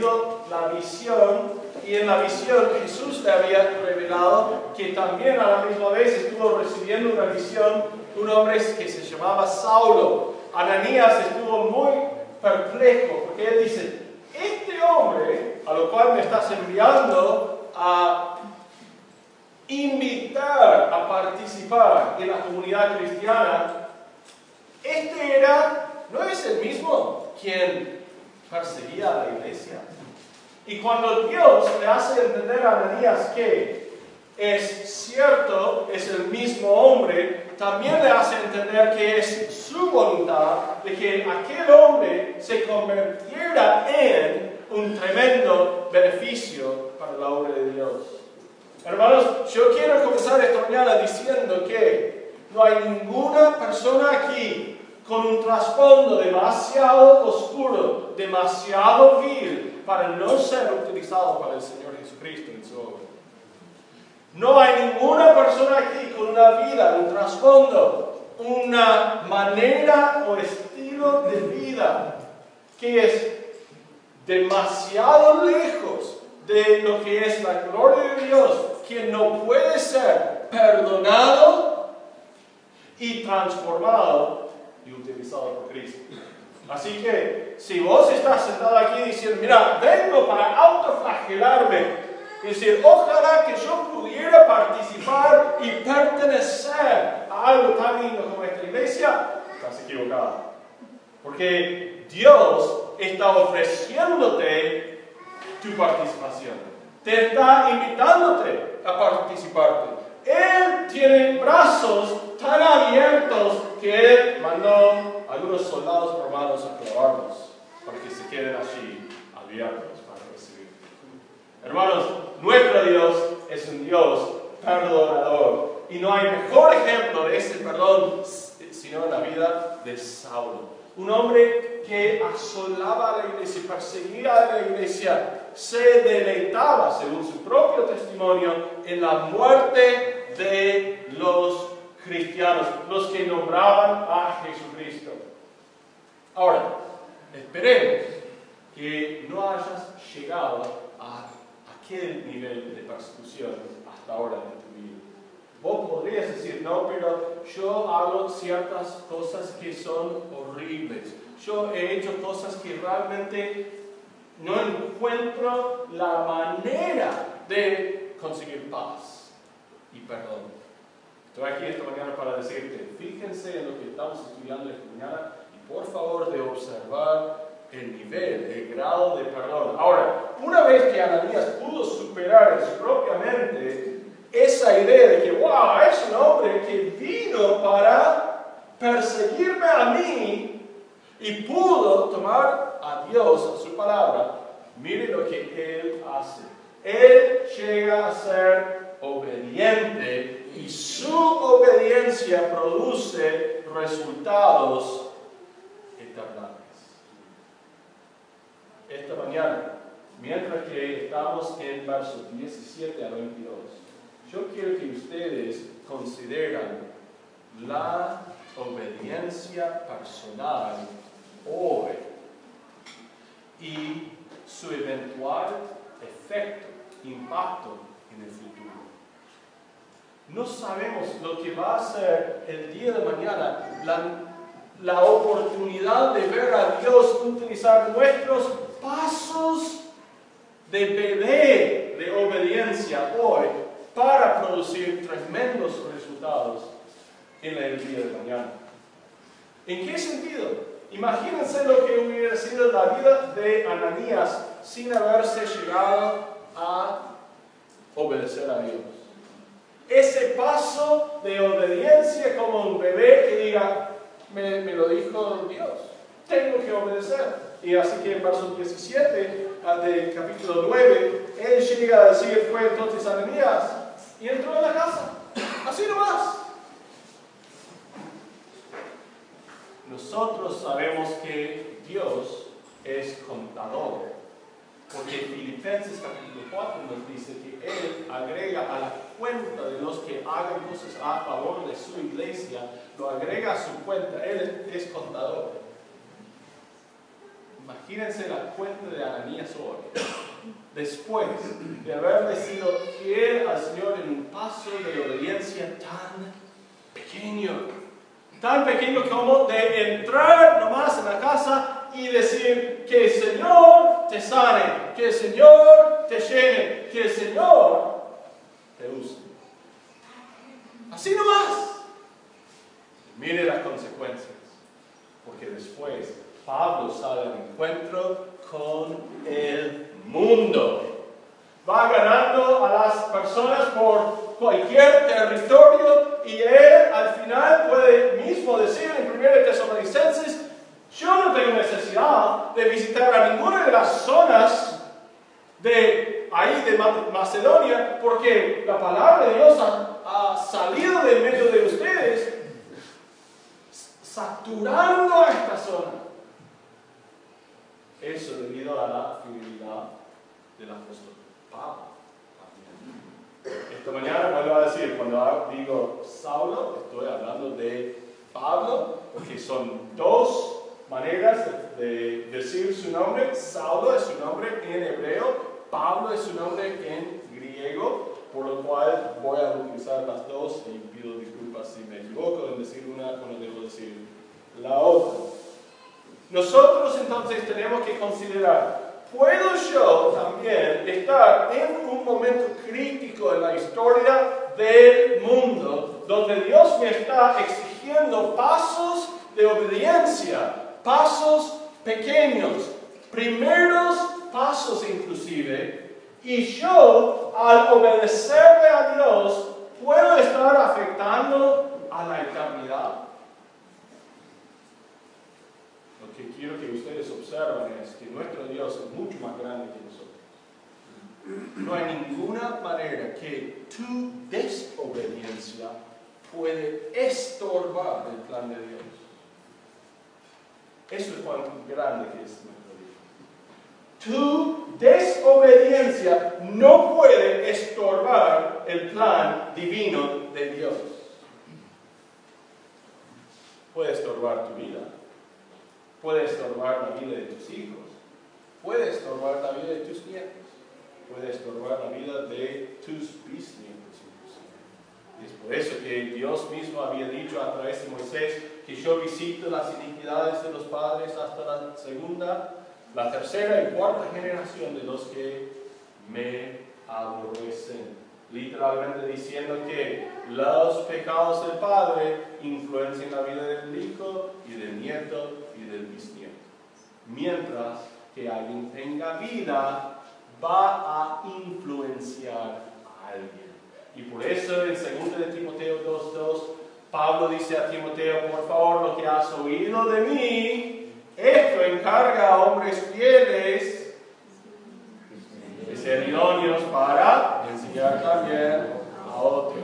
la visión y en la visión Jesús le había revelado que también a la misma vez estuvo recibiendo una visión un hombre que se llamaba Saulo. Ananías estuvo muy perplejo porque él dice, este hombre a lo cual me estás enviando a invitar a participar en la comunidad cristiana, este era, no es el mismo quien perseguía a la iglesia. Y cuando Dios le hace entender a Ananías que es cierto, es el mismo hombre, también le hace entender que es su voluntad de que aquel hombre se convirtiera en un tremendo beneficio para la obra de Dios. Hermanos, yo quiero comenzar esta mañana diciendo que no hay ninguna persona aquí con un trasfondo demasiado oscuro, demasiado vil, para no ser utilizado para el Señor Jesucristo en su obra. No hay ninguna persona aquí con una vida, un trasfondo, una manera o estilo de vida que es demasiado lejos de lo que es la gloria de Dios, que no puede ser perdonado y transformado y utilizado por Cristo. Así que si vos estás sentado aquí diciendo, mira, vengo para autoflagelarme, es decir, ojalá que yo pudiera participar y pertenecer a algo tan lindo como esta iglesia, estás equivocado. Porque Dios está ofreciéndote tu participación. Te está invitándote a participarte. Él tiene brazos tan abiertos que Él mandó a algunos soldados romanos a clavarlos para que se queden allí abiertos para recibir. Hermanos, nuestro Dios es un Dios perdonador. Y no hay mejor ejemplo de ese perdón sino en la vida de Saulo. Un hombre que asolaba a la iglesia, perseguía a la iglesia, se deleitaba, según su propio testimonio, en la muerte de los cristianos, los que nombraban a Jesucristo. Ahora, esperemos que no hayas llegado a aquel nivel de persecución hasta ahora en tu vida. Vos podrías decir, no, pero yo hago ciertas cosas que son horribles. Yo he hecho cosas que realmente no encuentro la manera de conseguir paz y perdón. Estoy aquí esta mañana para decirte, fíjense en lo que estamos estudiando esta mañana y por favor de observar el nivel, el grado de perdón. Ahora, una vez que Ananías pudo superar en su propia mente esa idea de que, wow, es un hombre que vino para perseguirme a mí y pudo tomar a Dios, a su palabra, mire lo que él hace. Él llega a ser obediente y su obediencia produce resultados eternales. Esta mañana, mientras que estamos en versos 17 a 22, yo quiero que ustedes consideren la obediencia personal hoy y su eventual efecto, impacto en el futuro. No sabemos lo que va a ser el día de mañana, la, la oportunidad de ver a Dios utilizar nuestros pasos de bebé de obediencia hoy para producir tremendos resultados en el día de mañana. ¿En qué sentido? Imagínense lo que hubiera sido la vida de Ananías sin haberse llegado a obedecer a Dios. Ese paso de obediencia como un bebé que diga, me, me lo dijo Dios, tengo que obedecer. Y así que en verso 17 del capítulo 9, él llega a decir, fue entonces Ananías, y entró en la casa. Así nomás. Nosotros sabemos que Dios es contador, porque Filipenses capítulo 4 nos dice que Él agrega a la cuenta de los que hagan cosas a favor de su iglesia, lo agrega a su cuenta. Él es contador. Imagínense la cuenta de Ananías hoy. Después de haberle sido fiel al Señor en un paso de obediencia tan pequeño, tan pequeño como de entrar nomás en la casa y decir que el Señor te sane, que el Señor te llene, que el Señor te use. Así nomás. Mire las consecuencias, porque después Pablo sale al encuentro con el mundo. Va ganando a las personas por cualquier territorio y él al final puede mismo decir en 1 Tesalonicenses, yo no tengo necesidad de visitar a ninguna de las zonas de ahí de Macedonia porque la palabra de Dios ha, ha salido del medio de ustedes saturando a esta zona. Eso debido a la fidelidad del apóstol Pablo. Vuelvo a decir, cuando digo Saulo, estoy hablando de Pablo, porque son dos maneras de, decir su nombre. Saulo es su nombre en hebreo, Pablo es su nombre en griego, por lo cual voy a utilizar las dos y pido disculpas si me equivoco en decir una cuando debo decir la otra. Nosotros entonces tenemos que considerar, ¿puedo yo también estar en un momento crítico en la historia del mundo donde Dios me está exigiendo pasos de obediencia, pasos pequeños, primeros pasos inclusive, y yo al obedecerle a Dios puedo estar afectando a la eternidad? Lo que quiero que ustedes observen es que nuestro Dios es mucho más grande que nosotros. No hay ninguna manera que tu desobediencia puede estorbar el plan de Dios. Eso es cuán grande que es nuestro Dios. Tu desobediencia no puede estorbar el plan divino de Dios. Puede estorbar tu vida Puede estorbar la vida de tus hijos. Puede estorbar la vida de tus nietos. Puede estorbar la vida de tus bisnietos. Y es por eso que Dios mismo había dicho a través de Moisés que yo visito las iniquidades de los padres hasta la segunda, la tercera y cuarta generación de los que me aborrecen. Literalmente diciendo que los pecados del padre influencian la vida del hijo y del nieto del bisnieto. Mientras que alguien tenga vida, va a influenciar a alguien. Y por eso en 2 de Timoteo 2.2, Pablo dice a Timoteo, por favor, lo que has oído de mí, esto encarga a hombres fieles de ser idóneos para enseñar también a otros.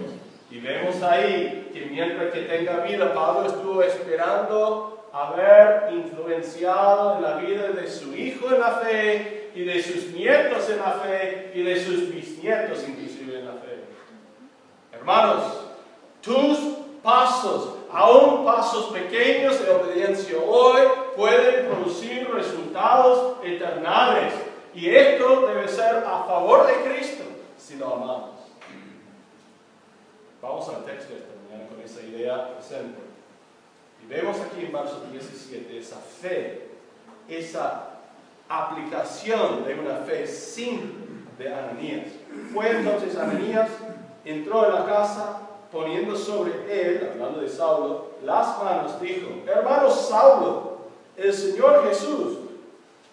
Y vemos ahí que mientras que tenga vida, Pablo estuvo esperando haber influenciado en la vida de su hijo en la fe y de sus nietos en la fe y de sus bisnietos inclusive en la fe. Hermanos, tus pasos, aún pasos pequeños de obediencia hoy, pueden producir resultados eternales. Y esto debe ser a favor de Cristo si lo amamos. Vamos al texto esta mañana con esa idea presente. Aquí en verso 17 esa fe, esa aplicación de una fe sin de Ananías. Fue entonces Ananías, entró en la casa, poniendo sobre él, hablando de Saulo, las manos, dijo, hermano Saulo, el Señor Jesús,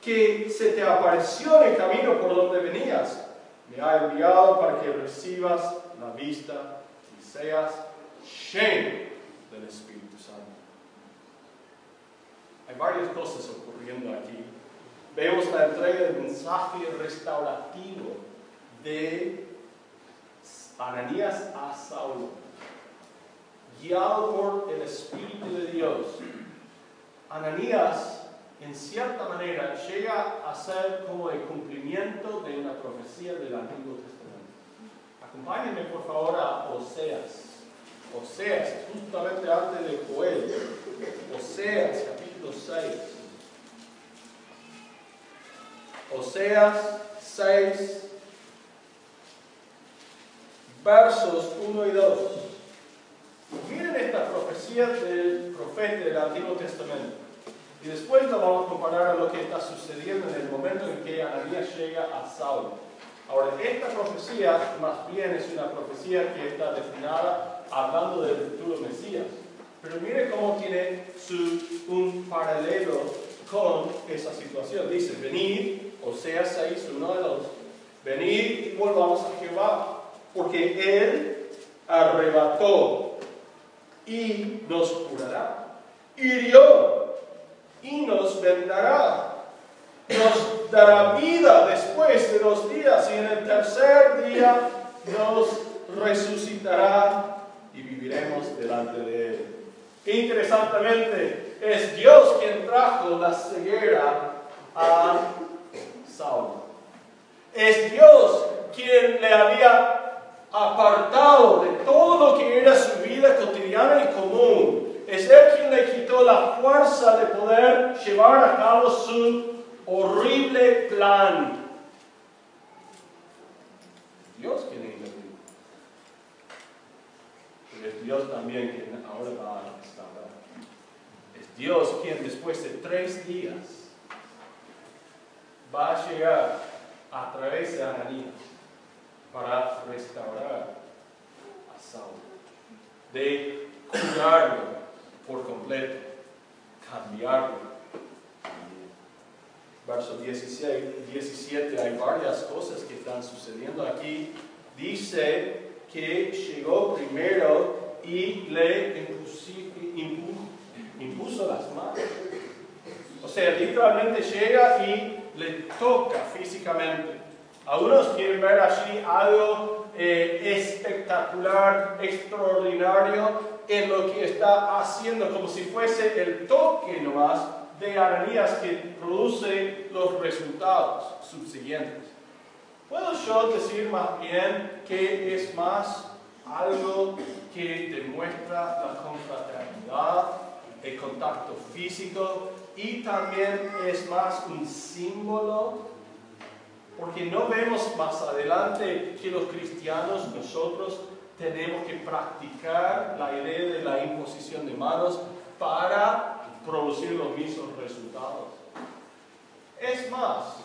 que se te apareció en el camino por donde venías, me ha enviado para que recibas la vista y seas lleno del Espíritu. Varias cosas ocurriendo aquí. Vemos la entrega del mensaje restaurativo de Ananías a Saulo, guiado por el Espíritu de Dios. Ananías, en cierta manera, llega a ser como el cumplimiento de una profecía del Antiguo Testamento. Acompáñenme por favor a Oseas. Oseas, justamente antes de Joel. Oseas, 6. Oseas 6, versos 1 y 2. Miren esta profecía del profeta del Antiguo Testamento. Y después lo vamos a comparar a lo que está sucediendo en el momento en que Ananías llega a Saulo. Ahora, esta profecía más bien es una profecía que está destinada hablando del futuro Mesías. Pero mire cómo tiene un paralelo con esa situación. Dice, venid, o sea, 6, uno de dos, venid y volvamos a Jehová, porque Él arrebató y nos curará, hirió y nos vendará nos dará vida después de los días y en el tercer día nos resucitará y viviremos delante de Él. Interesantemente, es Dios quien trajo la ceguera a Saulo. Es Dios quien le había apartado de todo lo que era su vida cotidiana y común. Es Él quien le quitó la fuerza de poder llevar a cabo su horrible plan. Dios quien interviene. Pero es Dios también quien ahora va a restaurar. Es Dios quien después de tres días va a llegar a través de Ananías para restaurar a Saúl, de curarlo por completo, cambiarlo verso 16, 17, hay varias cosas que están sucediendo aquí. Dice que llegó primero y le impuso, las manos. O sea, literalmente llega y le toca físicamente. Algunos quieren ver allí algo eh, espectacular, extraordinario en lo que está haciendo, como si fuese el toque nomás de Ananías que produce los resultados subsiguientes. Puedo yo decir más bien que es más algo que demuestra la confraternidad, el contacto físico y también es más un símbolo porque no vemos más adelante que los cristianos nosotros tenemos que practicar la idea de la imposición de manos para producir los mismos resultados. Es más,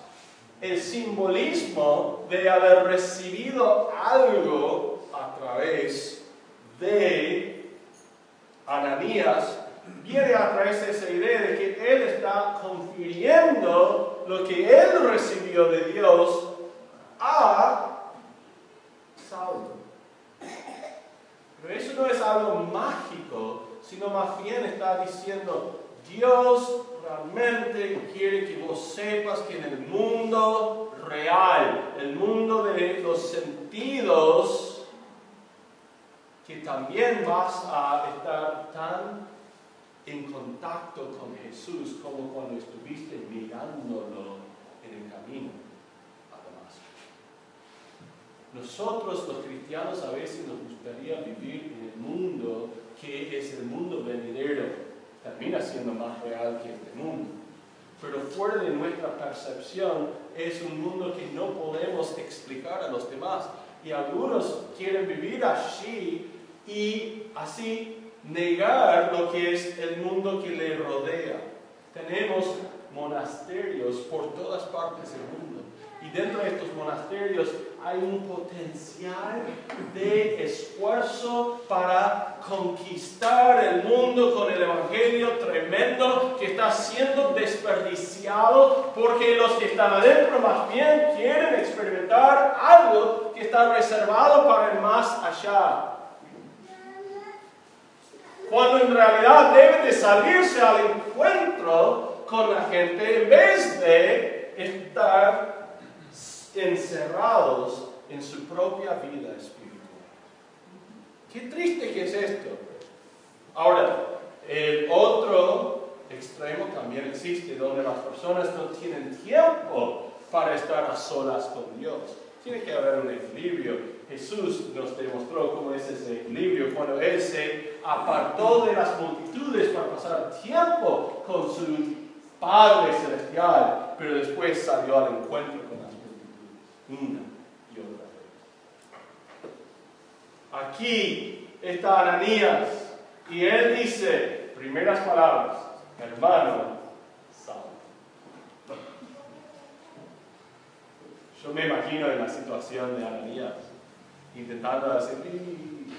el simbolismo de haber recibido algo a través de Ananías viene a través de esa idea de que él está confiriendo lo que él recibió de Dios a Saulo. Pero eso no es algo mágico, sino más bien está diciendo, Dios realmente quiere que vos sepas que en el mundo real, el mundo de los sentidos, que también vas a estar tan en contacto con Jesús como cuando estuviste mirándolo en el camino a Damasco. Nosotros los cristianos a veces nos gustaría vivir en el mundo que es el mundo venidero termina siendo más real que este mundo. Pero fuera de nuestra percepción es un mundo que no podemos explicar a los demás. Y algunos quieren vivir allí y así negar lo que es el mundo que le rodea. Tenemos monasterios por todas partes del mundo. Y dentro de estos monasterios hay un potencial de esfuerzo para conquistar el mundo con el Evangelio tremendo que está siendo desperdiciado porque los que están adentro más bien quieren experimentar algo que está reservado para el más allá. Cuando en realidad deben de salirse al encuentro con la gente en vez de estar encerrados en su propia vida espiritual. Qué triste que es esto. Ahora, el otro extremo también existe, donde las personas no tienen tiempo para estar a solas con Dios. Tiene que haber un equilibrio. Jesús nos demostró cómo es ese equilibrio cuando Él se apartó de las multitudes para pasar tiempo con su Padre Celestial, pero después salió al encuentro con las multitudes, una y otra vez. Aquí está Ananías y él dice, primeras palabras, hermano, Yo me imagino en la situación de Ananías, intentando decir,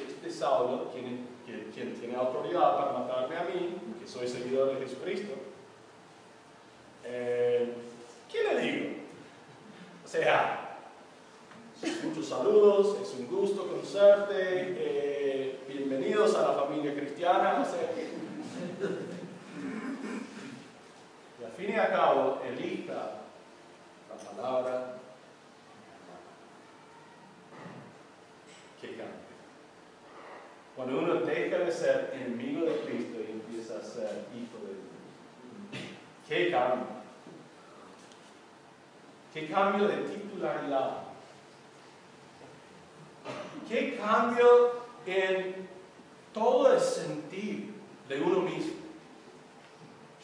este Saulo, quien, tiene autoridad para matarme a mí, que soy seguidor de Jesucristo, eh, ¿qué le digo? O sea, muchos saludos, es un gusto conocerte, eh, bienvenidos a la familia cristiana, y al fin y al cabo, elija la palabra Cuando uno deja de ser enemigo de Cristo y empieza a ser hijo de Dios. ¿Qué cambio? ¿Qué cambio de titularidad? ¿Qué cambio en todo el sentido de uno mismo?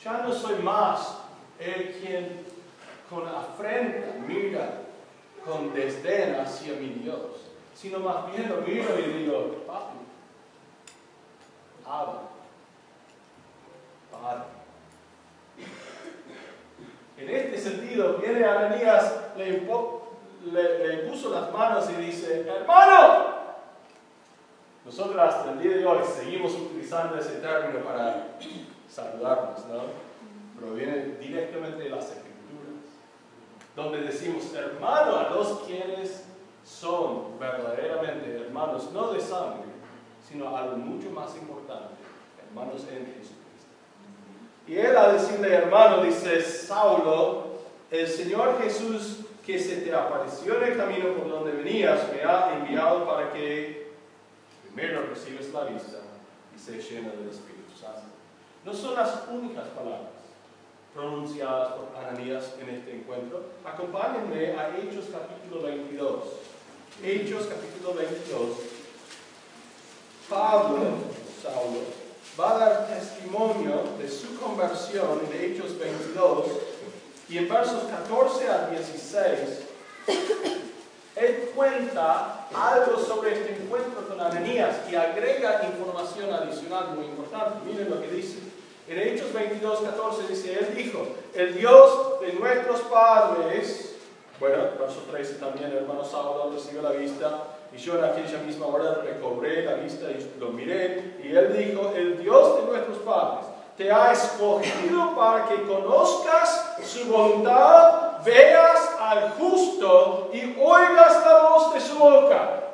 Ya no soy más el quien con afrenta mira con desdén hacia mi Dios, sino más bien lo miro y digo, papi, Abba, Padre. En este sentido, viene Ananías, le, puso las manos y dice, hermano, nosotros hasta el día de hoy seguimos utilizando ese término para saludarnos, ¿no? Pero viene directamente de las escrituras, donde decimos hermano a los quienes son verdaderamente hermanos, no de sangre, sino algo mucho más importante, hermanos en Jesucristo. Y él al decirle hermano dice, Saulo, el Señor Jesús que se te apareció en el camino por donde venías, me ha enviado para que primero recibes la vista y se llena del Espíritu Santo. No son las únicas palabras pronunciadas por Ananías en este encuentro. Acompáñenme a Hechos capítulo 22. Hechos capítulo 22 Pablo, Saulo, va a dar testimonio de su conversión en Hechos 22 y en versos 14 al 16 él cuenta algo sobre este encuentro con Ananías y agrega información adicional muy importante. Miren lo que dice. En Hechos 22, 14 dice, Él dijo, el Dios de nuestros padres, bueno, verso 13 también, hermano Saulo recibió la vista, y yo en aquella misma hora recobré la vista y lo miré. Y él dijo, el Dios de nuestros padres te ha escogido para que conozcas su voluntad, veas al justo y oigas la voz de su boca.